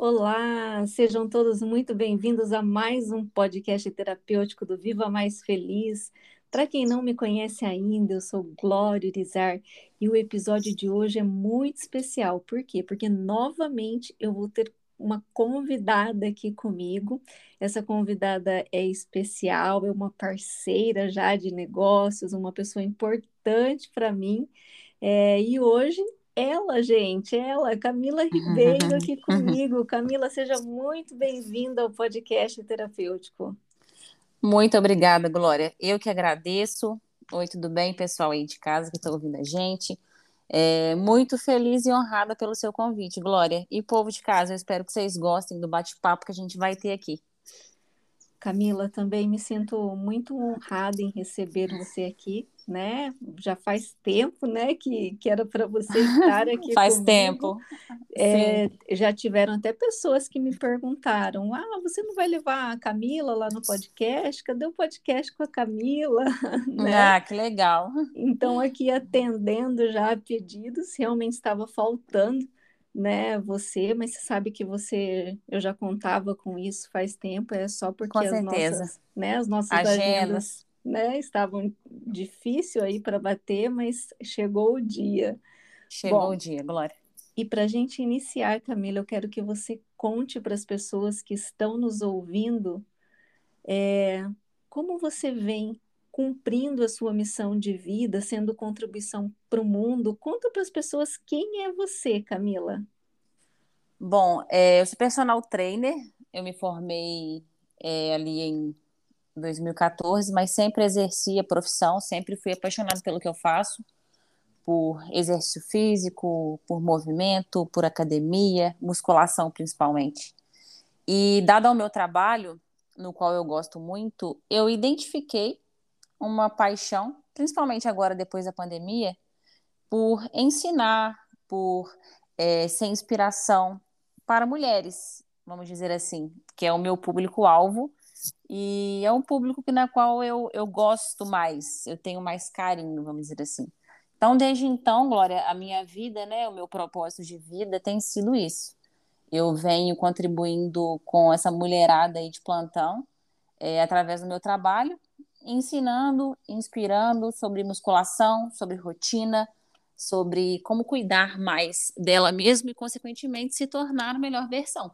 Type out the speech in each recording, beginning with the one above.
Olá, sejam todos muito bem-vindos a mais um podcast terapêutico do Viva Mais Feliz. Para quem não me conhece ainda, eu sou Glória Irizar e o episódio de hoje é muito especial. Por quê? Porque novamente eu vou ter uma convidada aqui comigo. Essa convidada é especial, é uma parceira já de negócios, uma pessoa importante para mim. É, e hoje ela, gente, ela, Camila Ribeiro aqui comigo. Camila, seja muito bem-vinda ao podcast terapêutico. Muito obrigada, Glória. Eu que agradeço. Oi, tudo bem, pessoal aí de casa que está ouvindo a gente? É, muito feliz e honrada pelo seu convite, Glória. E povo de casa, eu espero que vocês gostem do bate-papo que a gente vai ter aqui. Camila, também me sinto muito honrada em receber você aqui né? Já faz tempo, né, que, que era para você estar aqui. faz comigo. tempo. É, já tiveram até pessoas que me perguntaram: ah, você não vai levar a Camila lá no podcast? Cadê o podcast com a Camila? né? Ah, que legal. Então, aqui atendendo já a pedidos, realmente estava faltando né, você, mas você sabe que você, eu já contava com isso faz tempo, é só porque com as certeza. nossas, né, as nossas agendas, agendas né? Estavam difícil aí para bater, mas chegou o dia. Chegou Bom, o dia, Glória. E para a gente iniciar, Camila, eu quero que você conte para as pessoas que estão nos ouvindo é, como você vem cumprindo a sua missão de vida, sendo contribuição para o mundo. Conta para as pessoas quem é você, Camila. Bom, é, eu sou personal trainer, eu me formei é, ali em 2014, mas sempre exerci a profissão, sempre fui apaixonada pelo que eu faço, por exercício físico, por movimento, por academia, musculação principalmente. E dado ao meu trabalho, no qual eu gosto muito, eu identifiquei uma paixão, principalmente agora depois da pandemia, por ensinar, por é, ser inspiração para mulheres, vamos dizer assim, que é o meu público-alvo e é um público que, na qual eu, eu gosto mais, eu tenho mais carinho, vamos dizer assim. Então, desde então, Glória, a minha vida, né, o meu propósito de vida tem sido isso. Eu venho contribuindo com essa mulherada aí de plantão, é, através do meu trabalho, ensinando, inspirando sobre musculação, sobre rotina, sobre como cuidar mais dela mesma e, consequentemente, se tornar a melhor versão.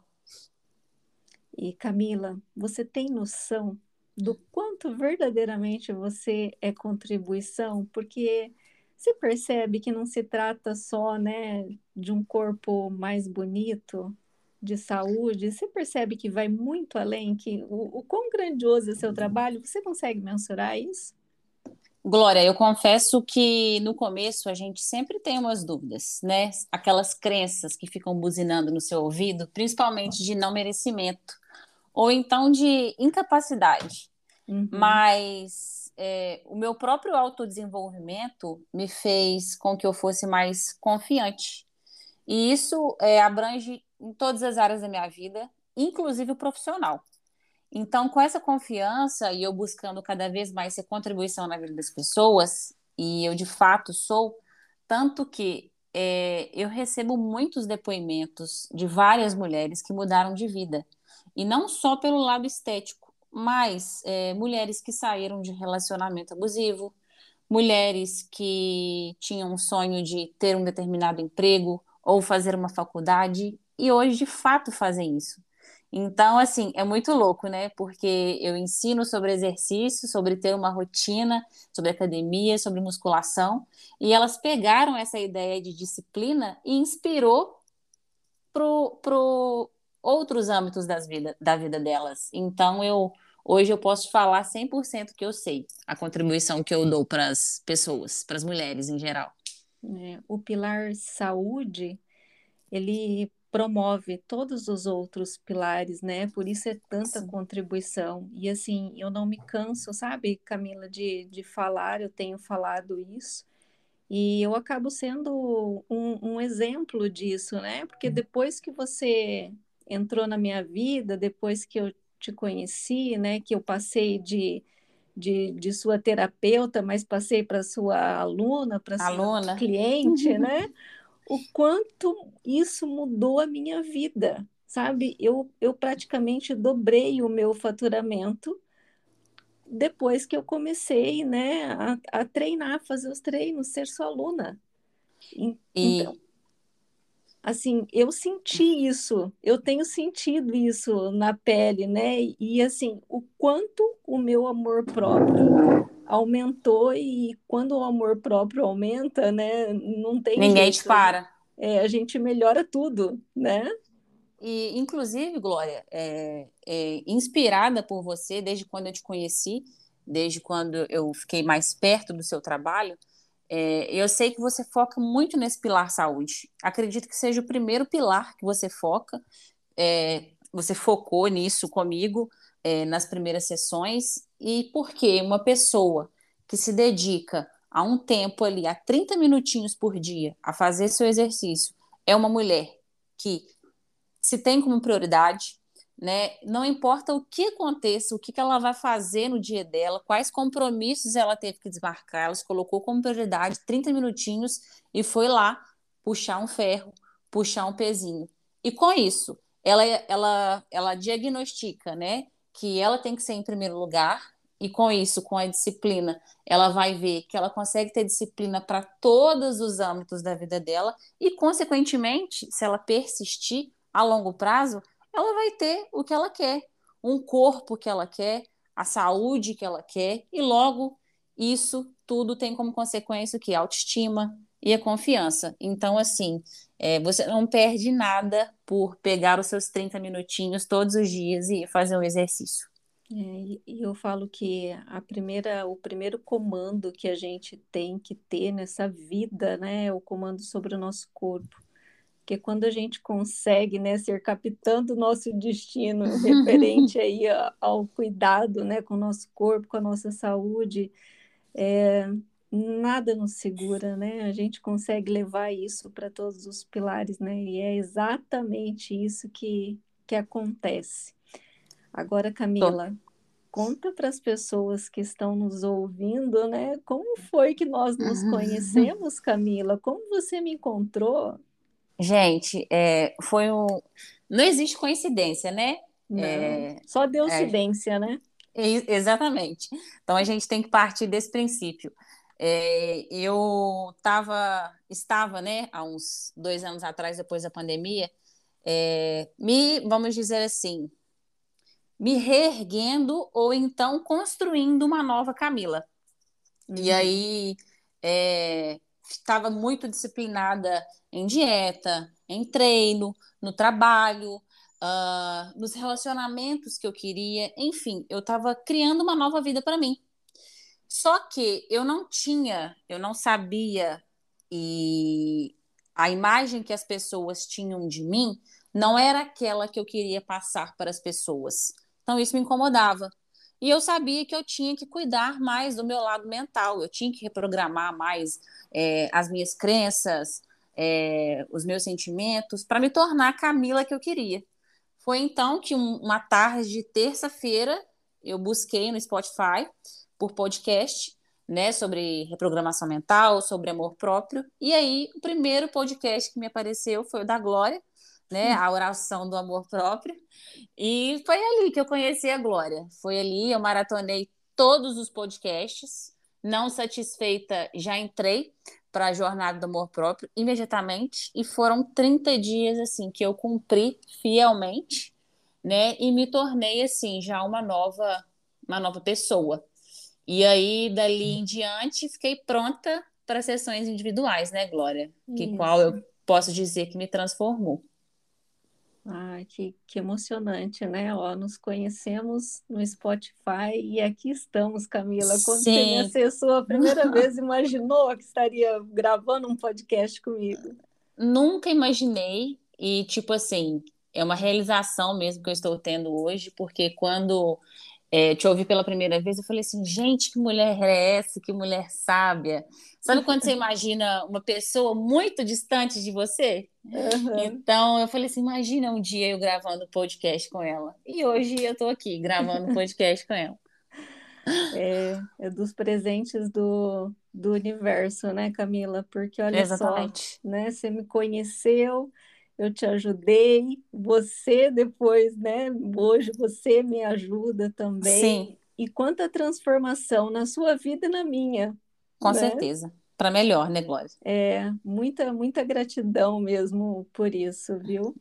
E Camila, você tem noção do quanto verdadeiramente você é contribuição? Porque você percebe que não se trata só, né, de um corpo mais bonito, de saúde, você percebe que vai muito além, que o, o quão grandioso é seu trabalho, você consegue mensurar isso? Glória, eu confesso que no começo a gente sempre tem umas dúvidas, né? Aquelas crenças que ficam buzinando no seu ouvido, principalmente de não merecimento ou então de incapacidade. Uhum. Mas é, o meu próprio autodesenvolvimento me fez com que eu fosse mais confiante. E isso é, abrange em todas as áreas da minha vida, inclusive o profissional. Então, com essa confiança e eu buscando cada vez mais ser contribuição na vida das pessoas, e eu de fato sou, tanto que é, eu recebo muitos depoimentos de várias mulheres que mudaram de vida. E não só pelo lado estético, mas é, mulheres que saíram de relacionamento abusivo, mulheres que tinham um sonho de ter um determinado emprego ou fazer uma faculdade e hoje de fato fazem isso. Então, assim, é muito louco, né? Porque eu ensino sobre exercício, sobre ter uma rotina, sobre academia, sobre musculação, e elas pegaram essa ideia de disciplina e inspirou pro, pro, outros âmbitos das vida, da vida delas. Então, eu hoje eu posso falar 100% que eu sei a contribuição que eu dou para as pessoas, para as mulheres em geral. É, o pilar saúde, ele promove todos os outros pilares, né? Por isso é tanta Sim. contribuição. E assim, eu não me canso, sabe, Camila, de, de falar, eu tenho falado isso. E eu acabo sendo um, um exemplo disso, né? Porque depois que você entrou na minha vida depois que eu te conheci, né? Que eu passei de, de, de sua terapeuta, mas passei para sua aluna, para sua cliente, né? O quanto isso mudou a minha vida, sabe? Eu, eu praticamente dobrei o meu faturamento depois que eu comecei, né, a, a treinar, fazer os treinos, ser sua aluna. Então, e... assim, eu senti isso, eu tenho sentido isso na pele, né? E assim, o quanto o meu amor próprio aumentou e quando o amor próprio aumenta, né, não tem Ninguém jeito. te para. É, a gente melhora tudo, né? E, inclusive, Glória, é, é, inspirada por você desde quando eu te conheci, desde quando eu fiquei mais perto do seu trabalho, é, eu sei que você foca muito nesse pilar saúde. Acredito que seja o primeiro pilar que você foca. É, você focou nisso comigo é, nas primeiras sessões. E por que uma pessoa que se dedica a um tempo ali, a 30 minutinhos por dia, a fazer seu exercício, é uma mulher que se tem como prioridade, né? Não importa o que aconteça, o que, que ela vai fazer no dia dela, quais compromissos ela teve que desmarcar, ela se colocou como prioridade 30 minutinhos e foi lá puxar um ferro, puxar um pezinho. E com isso, ela, ela, ela diagnostica, né, que ela tem que ser em primeiro lugar, e com isso, com a disciplina, ela vai ver que ela consegue ter disciplina para todos os âmbitos da vida dela, e, consequentemente, se ela persistir, a longo prazo, ela vai ter o que ela quer, um corpo que ela quer, a saúde que ela quer, e logo isso tudo tem como consequência o que? A autoestima e a confiança. Então, assim, é, você não perde nada por pegar os seus 30 minutinhos todos os dias e fazer um exercício. É, e eu falo que a primeira, o primeiro comando que a gente tem que ter nessa vida, né, é o comando sobre o nosso corpo porque quando a gente consegue né, ser capitã do nosso destino referente aí ao cuidado né, com o nosso corpo, com a nossa saúde, é, nada nos segura, né? A gente consegue levar isso para todos os pilares, né? E é exatamente isso que, que acontece. Agora, Camila, conta para as pessoas que estão nos ouvindo, né? Como foi que nós nos conhecemos, Camila? Como você me encontrou? Gente, é, foi um. Não existe coincidência, né? É, só deucidência, é, né? Exatamente. Então a gente tem que partir desse princípio. É, eu tava, estava, né, há uns dois anos atrás, depois da pandemia, é, me, vamos dizer assim, me reerguendo ou então construindo uma nova Camila. Uhum. E aí é, estava muito disciplinada em dieta, em treino, no trabalho, uh, nos relacionamentos que eu queria, enfim, eu estava criando uma nova vida para mim. Só que eu não tinha, eu não sabia e a imagem que as pessoas tinham de mim não era aquela que eu queria passar para as pessoas. Então isso me incomodava. E eu sabia que eu tinha que cuidar mais do meu lado mental, eu tinha que reprogramar mais é, as minhas crenças, é, os meus sentimentos, para me tornar a Camila que eu queria. Foi então que um, uma tarde de terça-feira eu busquei no Spotify por podcast, né, sobre reprogramação mental, sobre amor próprio. E aí, o primeiro podcast que me apareceu foi o da Glória, né, a oração do amor próprio. E foi ali que eu conheci a Glória. Foi ali, eu maratonei todos os podcasts. Não satisfeita, já entrei para a jornada do amor próprio imediatamente e foram 30 dias assim que eu cumpri fielmente, né? E me tornei assim já uma nova uma nova pessoa. E aí dali em diante fiquei pronta para sessões individuais, né, Glória? Que Isso. qual eu posso dizer que me transformou. Ai, que, que emocionante, né? Ó, nos conhecemos no Spotify e aqui estamos, Camila. Quando Sim. você me acessou a primeira vez, imaginou que estaria gravando um podcast comigo? Nunca imaginei, e tipo assim, é uma realização mesmo que eu estou tendo hoje, porque quando é, te ouvi pela primeira vez, eu falei assim, gente, que mulher é essa? Que mulher sábia. Sabe quando você imagina uma pessoa muito distante de você? Uhum. Então, eu falei assim, imagina um dia eu gravando podcast com ela. E hoje eu estou aqui gravando podcast com ela. É, é, dos presentes do, do universo, né, Camila? Porque olha Exatamente. só, né? Você me conheceu eu te ajudei, você depois, né? Hoje você me ajuda também. Sim. E quanta transformação na sua vida e na minha. Com né? certeza. Para melhor, né, Glória? É, muita, muita gratidão mesmo por isso, viu?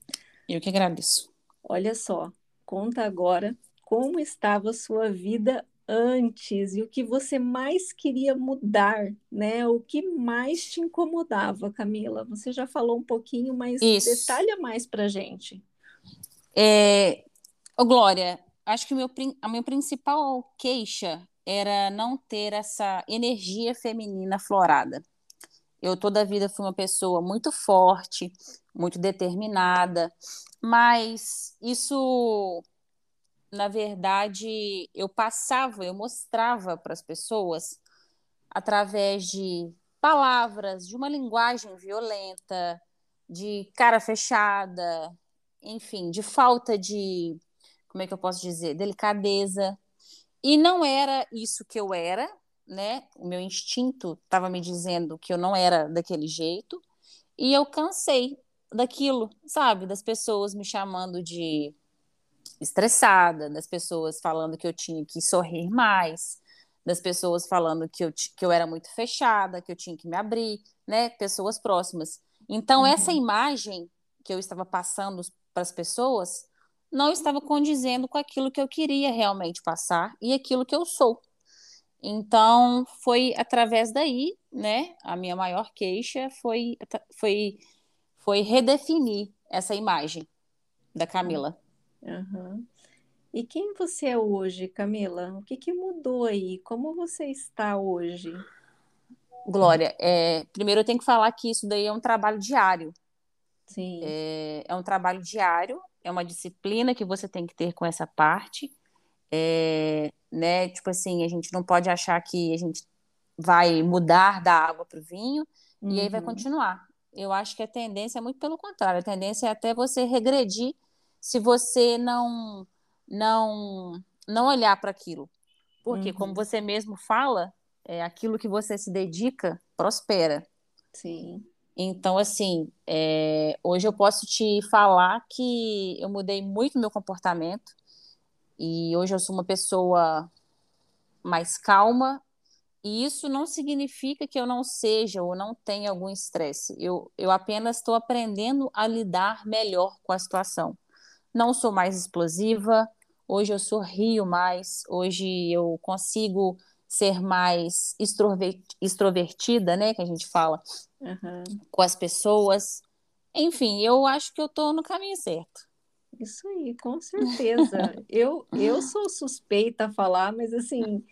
Eu que agradeço. Olha só, conta agora como estava a sua vida antes e o que você mais queria mudar, né? O que mais te incomodava, Camila? Você já falou um pouquinho, mas Isso. detalha mais para gente. É, oh, Glória, acho que meu, a minha principal queixa era não ter essa energia feminina florada. Eu toda a vida fui uma pessoa muito forte, muito determinada, mas isso na verdade, eu passava, eu mostrava para as pessoas através de palavras, de uma linguagem violenta, de cara fechada, enfim, de falta de, como é que eu posso dizer, delicadeza. E não era isso que eu era, né? O meu instinto estava me dizendo que eu não era daquele jeito. E eu cansei daquilo, sabe? Das pessoas me chamando de estressada, das pessoas falando que eu tinha que sorrir mais, das pessoas falando que eu, que eu era muito fechada, que eu tinha que me abrir, né? Pessoas próximas. Então, uhum. essa imagem que eu estava passando para as pessoas não estava condizendo com aquilo que eu queria realmente passar e aquilo que eu sou. Então, foi através daí, né? A minha maior queixa foi, foi, foi redefinir essa imagem da Camila. Uhum. E quem você é hoje, Camila? O que, que mudou aí? Como você está hoje? Glória, é, primeiro eu tenho que falar que isso daí é um trabalho diário. Sim. É, é um trabalho diário, é uma disciplina que você tem que ter com essa parte. É, né? Tipo assim, a gente não pode achar que a gente vai mudar da água para o vinho uhum. e aí vai uhum. continuar. Eu acho que a tendência é muito pelo contrário, a tendência é até você regredir se você não não não olhar para aquilo. Porque, uhum. como você mesmo fala, é aquilo que você se dedica prospera. Sim. Então, assim, é, hoje eu posso te falar que eu mudei muito meu comportamento e hoje eu sou uma pessoa mais calma. E isso não significa que eu não seja ou não tenha algum estresse. Eu, eu apenas estou aprendendo a lidar melhor com a situação não sou mais explosiva, hoje eu sorrio mais, hoje eu consigo ser mais extrovertida, né, que a gente fala, uhum. com as pessoas. Enfim, eu acho que eu estou no caminho certo. Isso aí, com certeza. eu, eu sou suspeita a falar, mas assim,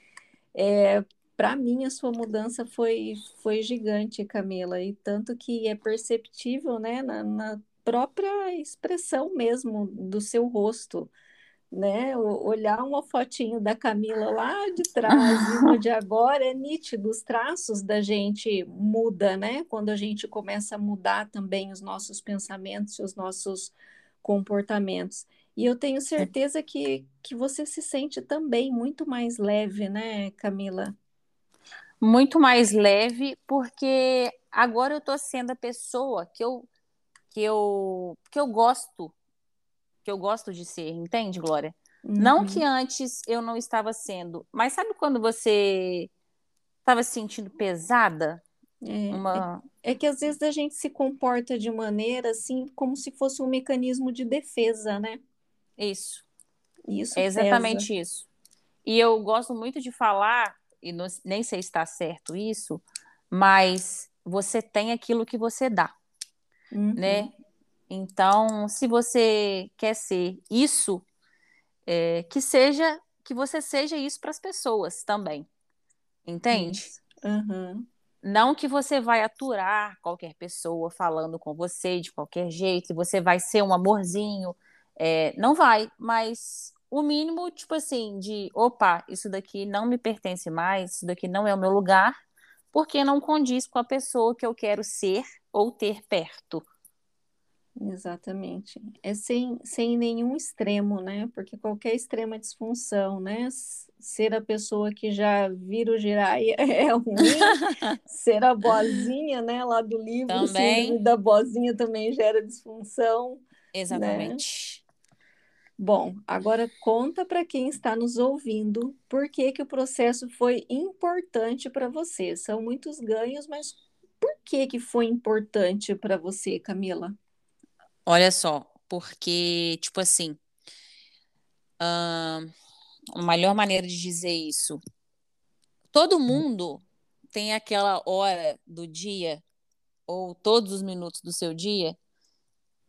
é, para mim a sua mudança foi, foi gigante, Camila, e tanto que é perceptível, né, na, na própria expressão mesmo do seu rosto, né? Olhar uma fotinho da Camila lá de trás e uma de agora é nítido, os traços da gente muda, né? Quando a gente começa a mudar também os nossos pensamentos e os nossos comportamentos. E eu tenho certeza que, que você se sente também muito mais leve, né, Camila? Muito mais leve, porque agora eu estou sendo a pessoa que eu que eu que eu gosto que eu gosto de ser, entende, Glória? Uhum. Não que antes eu não estava sendo, mas sabe quando você estava se sentindo pesada? É, uma... é, é, que às vezes a gente se comporta de maneira assim, como se fosse um mecanismo de defesa, né? Isso. Isso é exatamente pesa. isso. E eu gosto muito de falar, e não, nem sei se está certo isso, mas você tem aquilo que você dá uhum. né? Então, se você quer ser isso, é, que seja que você seja isso para as pessoas também, entende? Uhum. Não que você vai aturar qualquer pessoa falando com você de qualquer jeito, e você vai ser um amorzinho, é, não vai, mas o mínimo, tipo assim, de opa, isso daqui não me pertence mais, isso daqui não é o meu lugar, porque não condiz com a pessoa que eu quero ser ou ter perto. Exatamente. É sem, sem nenhum extremo, né? Porque qualquer extrema disfunção, né? Ser a pessoa que já vira o giraia é ruim, ser a boazinha, né? Lá do livro, também. da boazinha também gera disfunção. Né? Exatamente. Né? Bom, agora conta para quem está nos ouvindo por que, que o processo foi importante para você. São muitos ganhos, mas por que, que foi importante para você, Camila? Olha só, porque, tipo assim, a melhor maneira de dizer isso, todo mundo tem aquela hora do dia, ou todos os minutos do seu dia,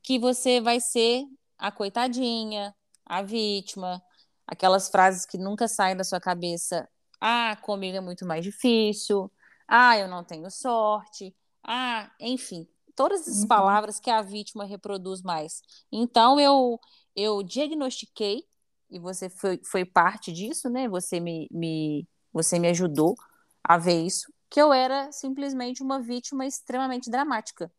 que você vai ser a coitadinha, a vítima, aquelas frases que nunca saem da sua cabeça. Ah, comigo é muito mais difícil. Ah, eu não tenho sorte. Ah, enfim, todas as uhum. palavras que a vítima reproduz mais. Então eu eu diagnostiquei e você foi, foi parte disso, né? Você me, me você me ajudou a ver isso, que eu era simplesmente uma vítima extremamente dramática.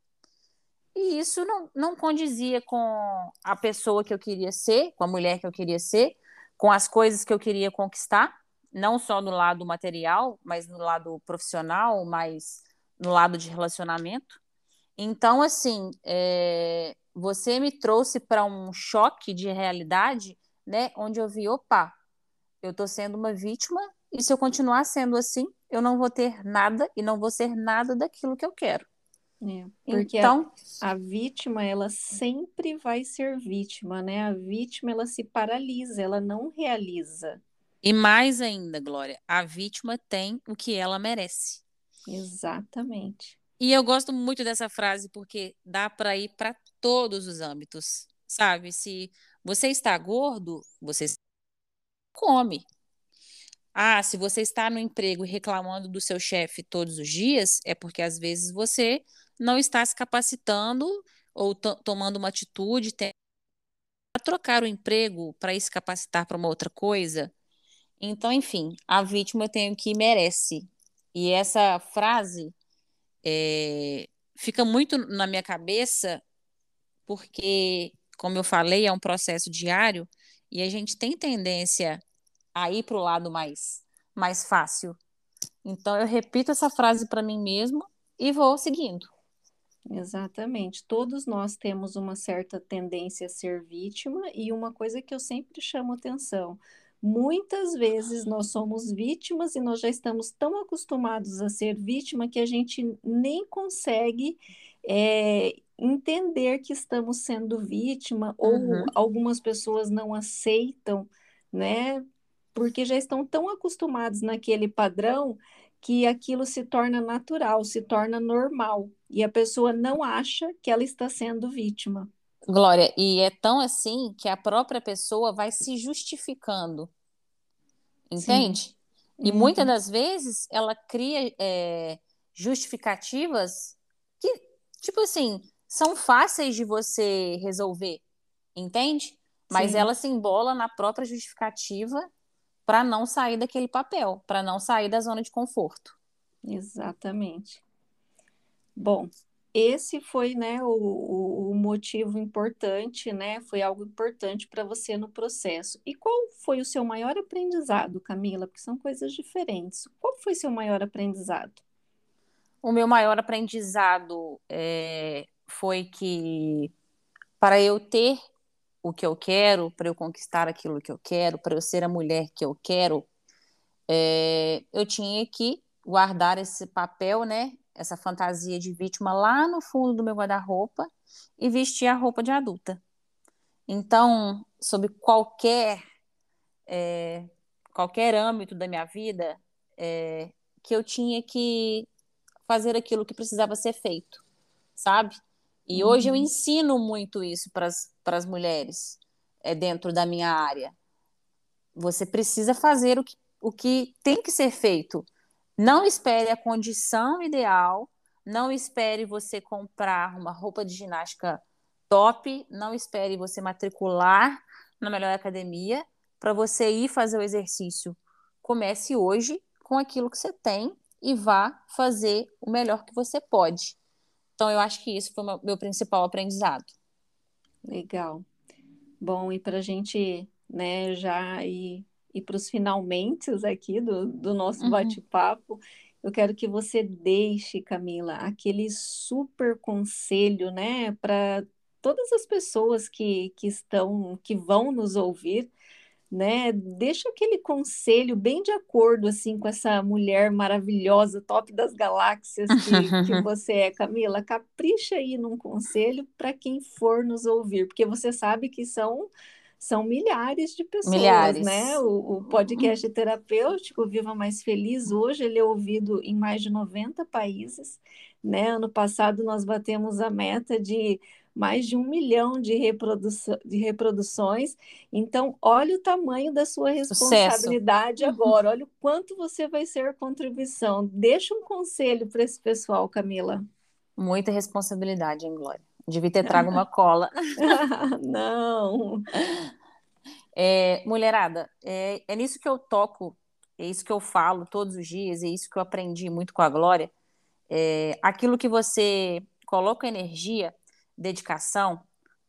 E isso não, não condizia com a pessoa que eu queria ser, com a mulher que eu queria ser, com as coisas que eu queria conquistar, não só no lado material, mas no lado profissional, mas no lado de relacionamento. Então, assim, é, você me trouxe para um choque de realidade, né? Onde eu vi, opa, eu estou sendo uma vítima e se eu continuar sendo assim, eu não vou ter nada e não vou ser nada daquilo que eu quero. É, porque então, a, a, vítima, ela sempre vai ser vítima, né? A vítima, ela se paralisa, ela não realiza. E mais ainda, Glória, a vítima tem o que ela merece. Exatamente. E eu gosto muito dessa frase porque dá para ir para todos os âmbitos, sabe? Se você está gordo, você come. Ah, se você está no emprego reclamando do seu chefe todos os dias, é porque às vezes você não está se capacitando ou tomando uma atitude para trocar o emprego para se capacitar para uma outra coisa. Então, enfim, a vítima tem o que merece. E essa frase é, fica muito na minha cabeça, porque, como eu falei, é um processo diário e a gente tem tendência a ir para o lado mais, mais fácil. Então, eu repito essa frase para mim mesmo e vou seguindo. Exatamente. Todos nós temos uma certa tendência a ser vítima, e uma coisa que eu sempre chamo atenção: Muitas vezes nós somos vítimas e nós já estamos tão acostumados a ser vítima que a gente nem consegue é, entender que estamos sendo vítima, uhum. ou algumas pessoas não aceitam, né? Porque já estão tão acostumados naquele padrão que aquilo se torna natural, se torna normal, e a pessoa não acha que ela está sendo vítima. Glória, e é tão assim que a própria pessoa vai se justificando. Entende? Sim. E uhum. muitas das vezes ela cria é, justificativas que, tipo assim, são fáceis de você resolver, entende? Mas Sim. ela se embola na própria justificativa para não sair daquele papel, para não sair da zona de conforto. Exatamente. Bom, esse foi né, o, o motivo importante, né? Foi algo importante para você no processo. E qual foi o seu maior aprendizado, Camila? Porque são coisas diferentes. Qual foi seu maior aprendizado? O meu maior aprendizado é, foi que para eu ter o que eu quero, para eu conquistar aquilo que eu quero, para eu ser a mulher que eu quero, é, eu tinha que guardar esse papel, né? essa fantasia de vítima lá no fundo do meu guarda-roupa e vestir a roupa de adulta. Então, sobre qualquer é, qualquer âmbito da minha vida, é, que eu tinha que fazer aquilo que precisava ser feito, sabe? E uhum. hoje eu ensino muito isso para as mulheres é, dentro da minha área. Você precisa fazer o que, o que tem que ser feito não espere a condição ideal, não espere você comprar uma roupa de ginástica top, não espere você matricular na melhor academia para você ir fazer o exercício. Comece hoje com aquilo que você tem e vá fazer o melhor que você pode. Então, eu acho que isso foi o meu principal aprendizado. Legal. Bom, e para a gente né, já ir, ir para os finalmente aqui do, do nosso uhum. bate-papo, eu quero que você deixe, Camila, aquele super conselho, né, para todas as pessoas que, que estão, que vão nos ouvir, né? Deixa aquele conselho bem de acordo assim com essa mulher maravilhosa, top das galáxias que, que você é, Camila. Capricha aí num conselho para quem for nos ouvir, porque você sabe que são são milhares de pessoas, milhares. né? O, o podcast terapêutico Viva Mais Feliz hoje ele é ouvido em mais de 90 países, né? Ano passado nós batemos a meta de mais de um milhão de, de reproduções. Então, olha o tamanho da sua responsabilidade Sucesso. agora, olha o quanto você vai ser contribuição. Deixa um conselho para esse pessoal, Camila. Muita responsabilidade, hein, Glória? Devia ter trago uma cola. Não. É, mulherada, é, é nisso que eu toco, é isso que eu falo todos os dias, é isso que eu aprendi muito com a Glória. É, aquilo que você coloca energia, dedicação,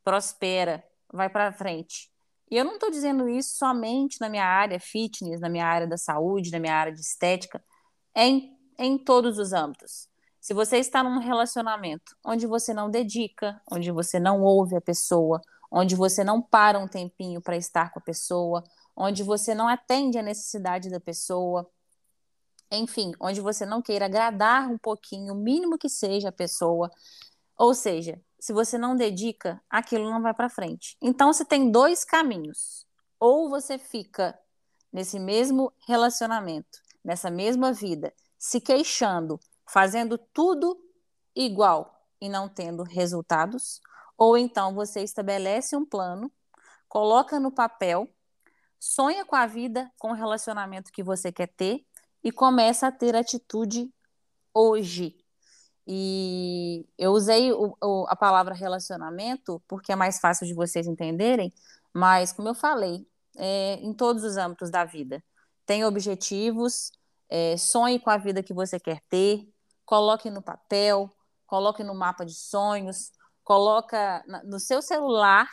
prospera, vai para frente. E eu não estou dizendo isso somente na minha área fitness, na minha área da saúde, na minha área de estética, é em, em todos os âmbitos. Se você está num relacionamento onde você não dedica, onde você não ouve a pessoa, onde você não para um tempinho para estar com a pessoa, onde você não atende a necessidade da pessoa, enfim, onde você não queira agradar um pouquinho, o mínimo que seja a pessoa, ou seja, se você não dedica, aquilo não vai para frente. Então você tem dois caminhos. Ou você fica nesse mesmo relacionamento, nessa mesma vida, se queixando, fazendo tudo igual e não tendo resultados, ou então você estabelece um plano, coloca no papel, sonha com a vida, com o relacionamento que você quer ter e começa a ter atitude hoje. E eu usei o, o, a palavra relacionamento porque é mais fácil de vocês entenderem, mas como eu falei, é, em todos os âmbitos da vida. Tem objetivos, é, sonhe com a vida que você quer ter, coloque no papel, coloque no mapa de sonhos, coloca no seu celular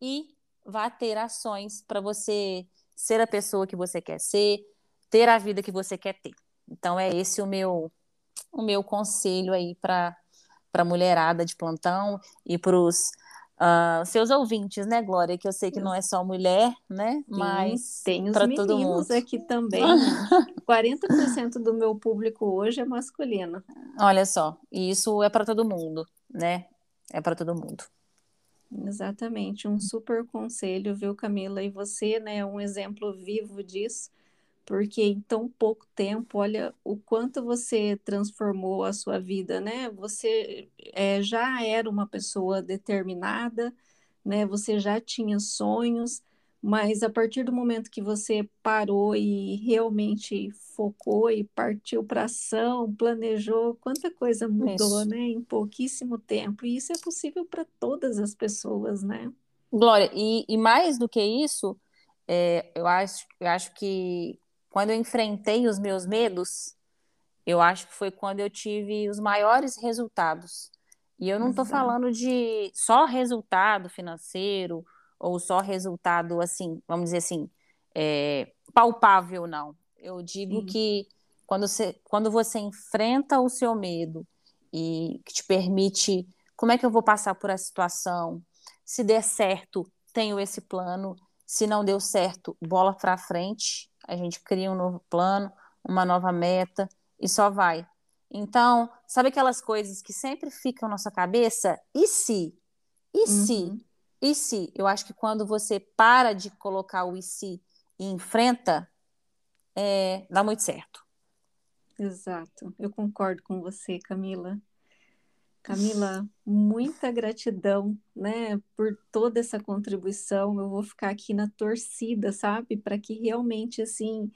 e vá ter ações para você ser a pessoa que você quer ser, ter a vida que você quer ter. Então é esse o meu o meu conselho aí para para mulherada de plantão e para os uh, seus ouvintes, né, Glória? Que eu sei que não é só mulher, né? Mas tem os meninos aqui também. 40% do meu público hoje é masculino. Olha só, e isso é para todo mundo, né? É para todo mundo. Exatamente, um super conselho, viu, Camila? E você, né, é um exemplo vivo disso porque em tão pouco tempo, olha o quanto você transformou a sua vida, né? Você é, já era uma pessoa determinada, né? Você já tinha sonhos, mas a partir do momento que você parou e realmente focou e partiu para ação, planejou, quanta coisa mudou, isso. né? Em pouquíssimo tempo. E isso é possível para todas as pessoas, né? Glória, e, e mais do que isso, é, eu, acho, eu acho que quando eu enfrentei os meus medos, eu acho que foi quando eu tive os maiores resultados. E eu não estou falando de só resultado financeiro ou só resultado assim, vamos dizer assim, é, palpável, não. Eu digo Sim. que quando você, quando você enfrenta o seu medo e que te permite, como é que eu vou passar por a situação? Se der certo, tenho esse plano. Se não deu certo, bola para frente a gente cria um novo plano, uma nova meta e só vai. Então, sabe aquelas coisas que sempre ficam na nossa cabeça? E se? E uhum. se? E se? Eu acho que quando você para de colocar o e se e enfrenta, é, dá muito certo. Exato. Eu concordo com você, Camila. Camila, muita gratidão, né, por toda essa contribuição. Eu vou ficar aqui na torcida, sabe, para que realmente assim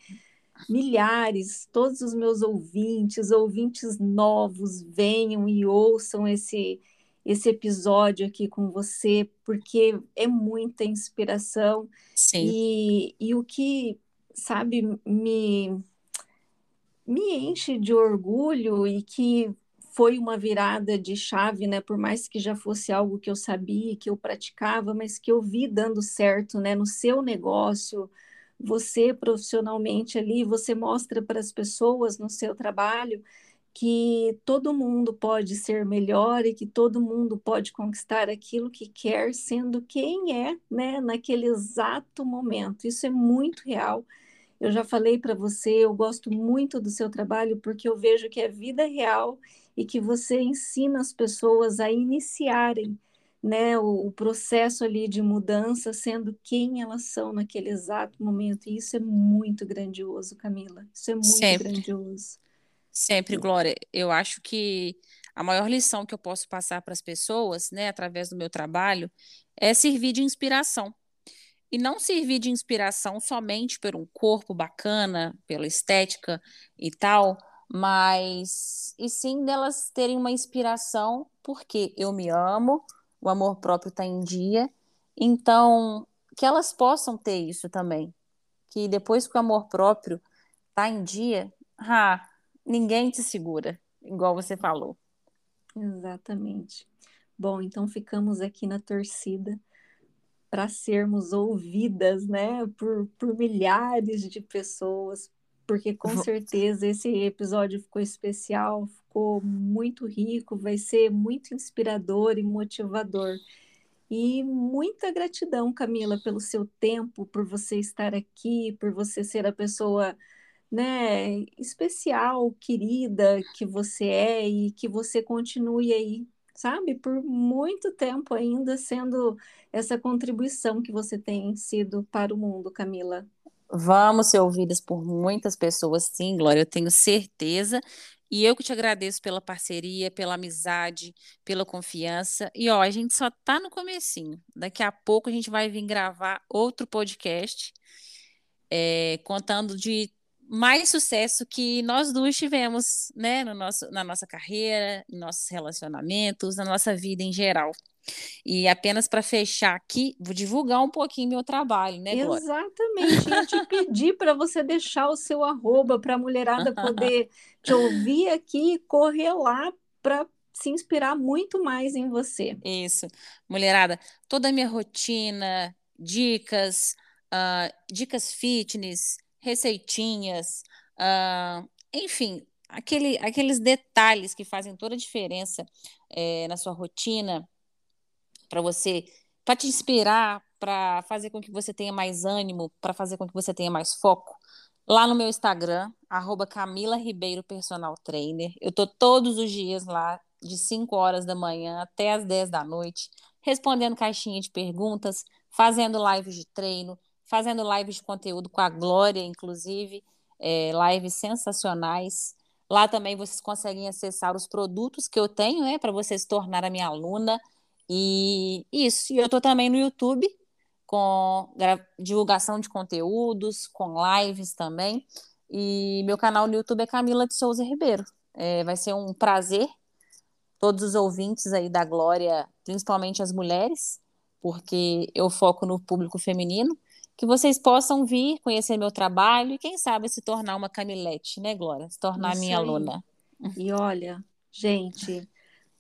milhares, todos os meus ouvintes, ouvintes novos venham e ouçam esse esse episódio aqui com você, porque é muita inspiração. Sim. E, e o que, sabe, me, me enche de orgulho e que foi uma virada de chave, né? Por mais que já fosse algo que eu sabia, que eu praticava, mas que eu vi dando certo, né? No seu negócio, você profissionalmente ali, você mostra para as pessoas no seu trabalho que todo mundo pode ser melhor e que todo mundo pode conquistar aquilo que quer, sendo quem é, né, naquele exato momento. Isso é muito real. Eu já falei para você, eu gosto muito do seu trabalho porque eu vejo que é vida real e que você ensina as pessoas a iniciarem né, o, o, processo ali de mudança sendo quem elas são naquele exato momento. E isso é muito grandioso, Camila. Isso é muito Sempre. grandioso. Sempre, Glória. Eu acho que a maior lição que eu posso passar para as pessoas, né, através do meu trabalho, é servir de inspiração. E não servir de inspiração somente por um corpo bacana, pela estética e tal, mas e sim delas terem uma inspiração porque eu me amo, o amor próprio está em dia, então que elas possam ter isso também. Que depois que o amor próprio está em dia, ah, ninguém te segura, igual você falou. Exatamente. Bom, então ficamos aqui na torcida para sermos ouvidas, né, por, por milhares de pessoas, porque com certeza esse episódio ficou especial, ficou muito rico, vai ser muito inspirador e motivador. E muita gratidão, Camila, pelo seu tempo, por você estar aqui, por você ser a pessoa né, especial, querida que você é e que você continue aí, sabe, por muito tempo ainda sendo essa contribuição que você tem sido para o mundo, Camila. Vamos ser ouvidas por muitas pessoas, sim, Glória, eu tenho certeza. E eu que te agradeço pela parceria, pela amizade, pela confiança. E ó, a gente só tá no comecinho. Daqui a pouco a gente vai vir gravar outro podcast é, contando de mais sucesso que nós duas tivemos, né, no nosso, na nossa carreira, em nossos relacionamentos, na nossa vida em geral. E apenas para fechar aqui, vou divulgar um pouquinho meu trabalho, né, Glória? Exatamente. Eu te pedi para você deixar o seu arroba para a mulherada poder te ouvir aqui e correr lá para se inspirar muito mais em você. Isso. Mulherada, toda a minha rotina, dicas, uh, dicas fitness, receitinhas, uh, enfim, aquele, aqueles detalhes que fazem toda a diferença é, na sua rotina para você, para te inspirar, para fazer com que você tenha mais ânimo, para fazer com que você tenha mais foco. Lá no meu Instagram, arroba Camila Ribeiro Personal Trainer. Eu tô todos os dias lá, de 5 horas da manhã até as 10 da noite, respondendo caixinha de perguntas, fazendo lives de treino, fazendo lives de conteúdo com a Glória, inclusive, é, lives sensacionais. Lá também vocês conseguem acessar os produtos que eu tenho, né, para você se tornar a minha aluna. E isso. E eu estou também no YouTube com divulgação de conteúdos, com lives também. E meu canal no YouTube é Camila de Souza Ribeiro. É, vai ser um prazer todos os ouvintes aí da Glória, principalmente as mulheres, porque eu foco no público feminino que vocês possam vir conhecer meu trabalho e, quem sabe, se tornar uma Camilete, né, Glória? Se tornar Isso minha aí. aluna. E olha, gente,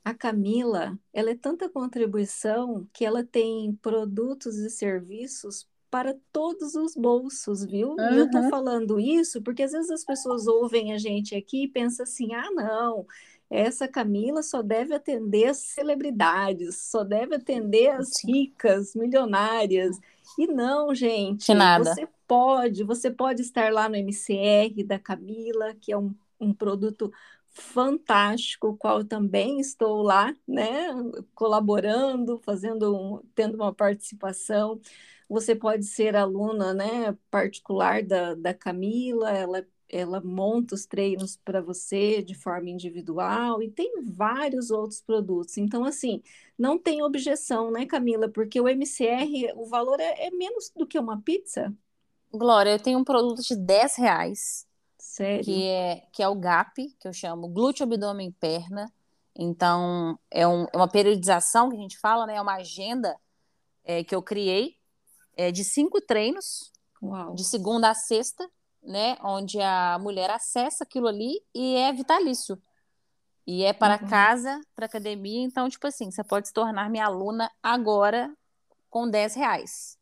a Camila, ela é tanta contribuição que ela tem produtos e serviços para todos os bolsos, viu? Uhum. E eu tô falando isso porque às vezes as pessoas ouvem a gente aqui e pensam assim: ah, não, essa Camila só deve atender as celebridades, só deve atender as ricas, milionárias. E não, gente, nada. você pode, você pode estar lá no MCR da Camila, que é um, um produto fantástico, qual também estou lá, né, colaborando, fazendo, um, tendo uma participação. Você pode ser aluna, né, particular da, da Camila, ela ela monta os treinos para você de forma individual e tem vários outros produtos. Então, assim, não tem objeção, né, Camila? Porque o MCR, o valor é, é menos do que uma pizza. Glória, eu tenho um produto de 10 reais. Sério? Que é, que é o GAP, que eu chamo glúteo, abdômen, perna. Então, é, um, é uma periodização que a gente fala, né? É uma agenda é, que eu criei é, de cinco treinos, Uau. de segunda a sexta, né, onde a mulher acessa aquilo ali e é vitalício. E é para Uhum. casa, para academia. Então, tipo assim, você pode se tornar minha aluna agora com 10 reais.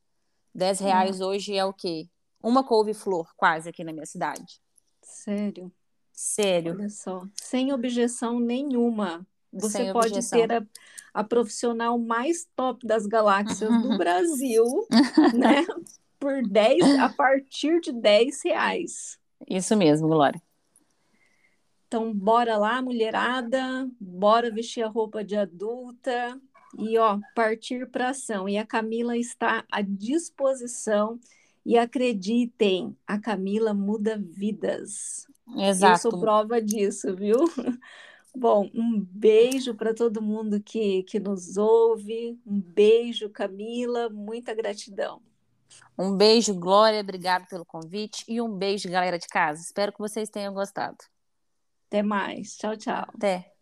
10 reais hoje é o quê? Uma couve-flor, quase, aqui na minha cidade. Sério, Sério. olha só. Sem objeção nenhuma. Você Sem pode objeção. ter a, a profissional mais top das galáxias do Brasil, né? Por 10, a partir de 10 reais. Isso mesmo, Glória. Então, bora lá, mulherada, bora vestir a roupa de adulta e, ó, partir para ação. E a Camila está à disposição. E acreditem, a Camila muda vidas. Eu sou Exato. prova disso, viu? Bom, um beijo para todo mundo que, que nos ouve. Um beijo, Camila. Muita gratidão. Um beijo, Glória. Obrigado pelo convite. E um beijo, galera de casa. Espero que vocês tenham gostado. Até mais. Tchau, tchau. Até.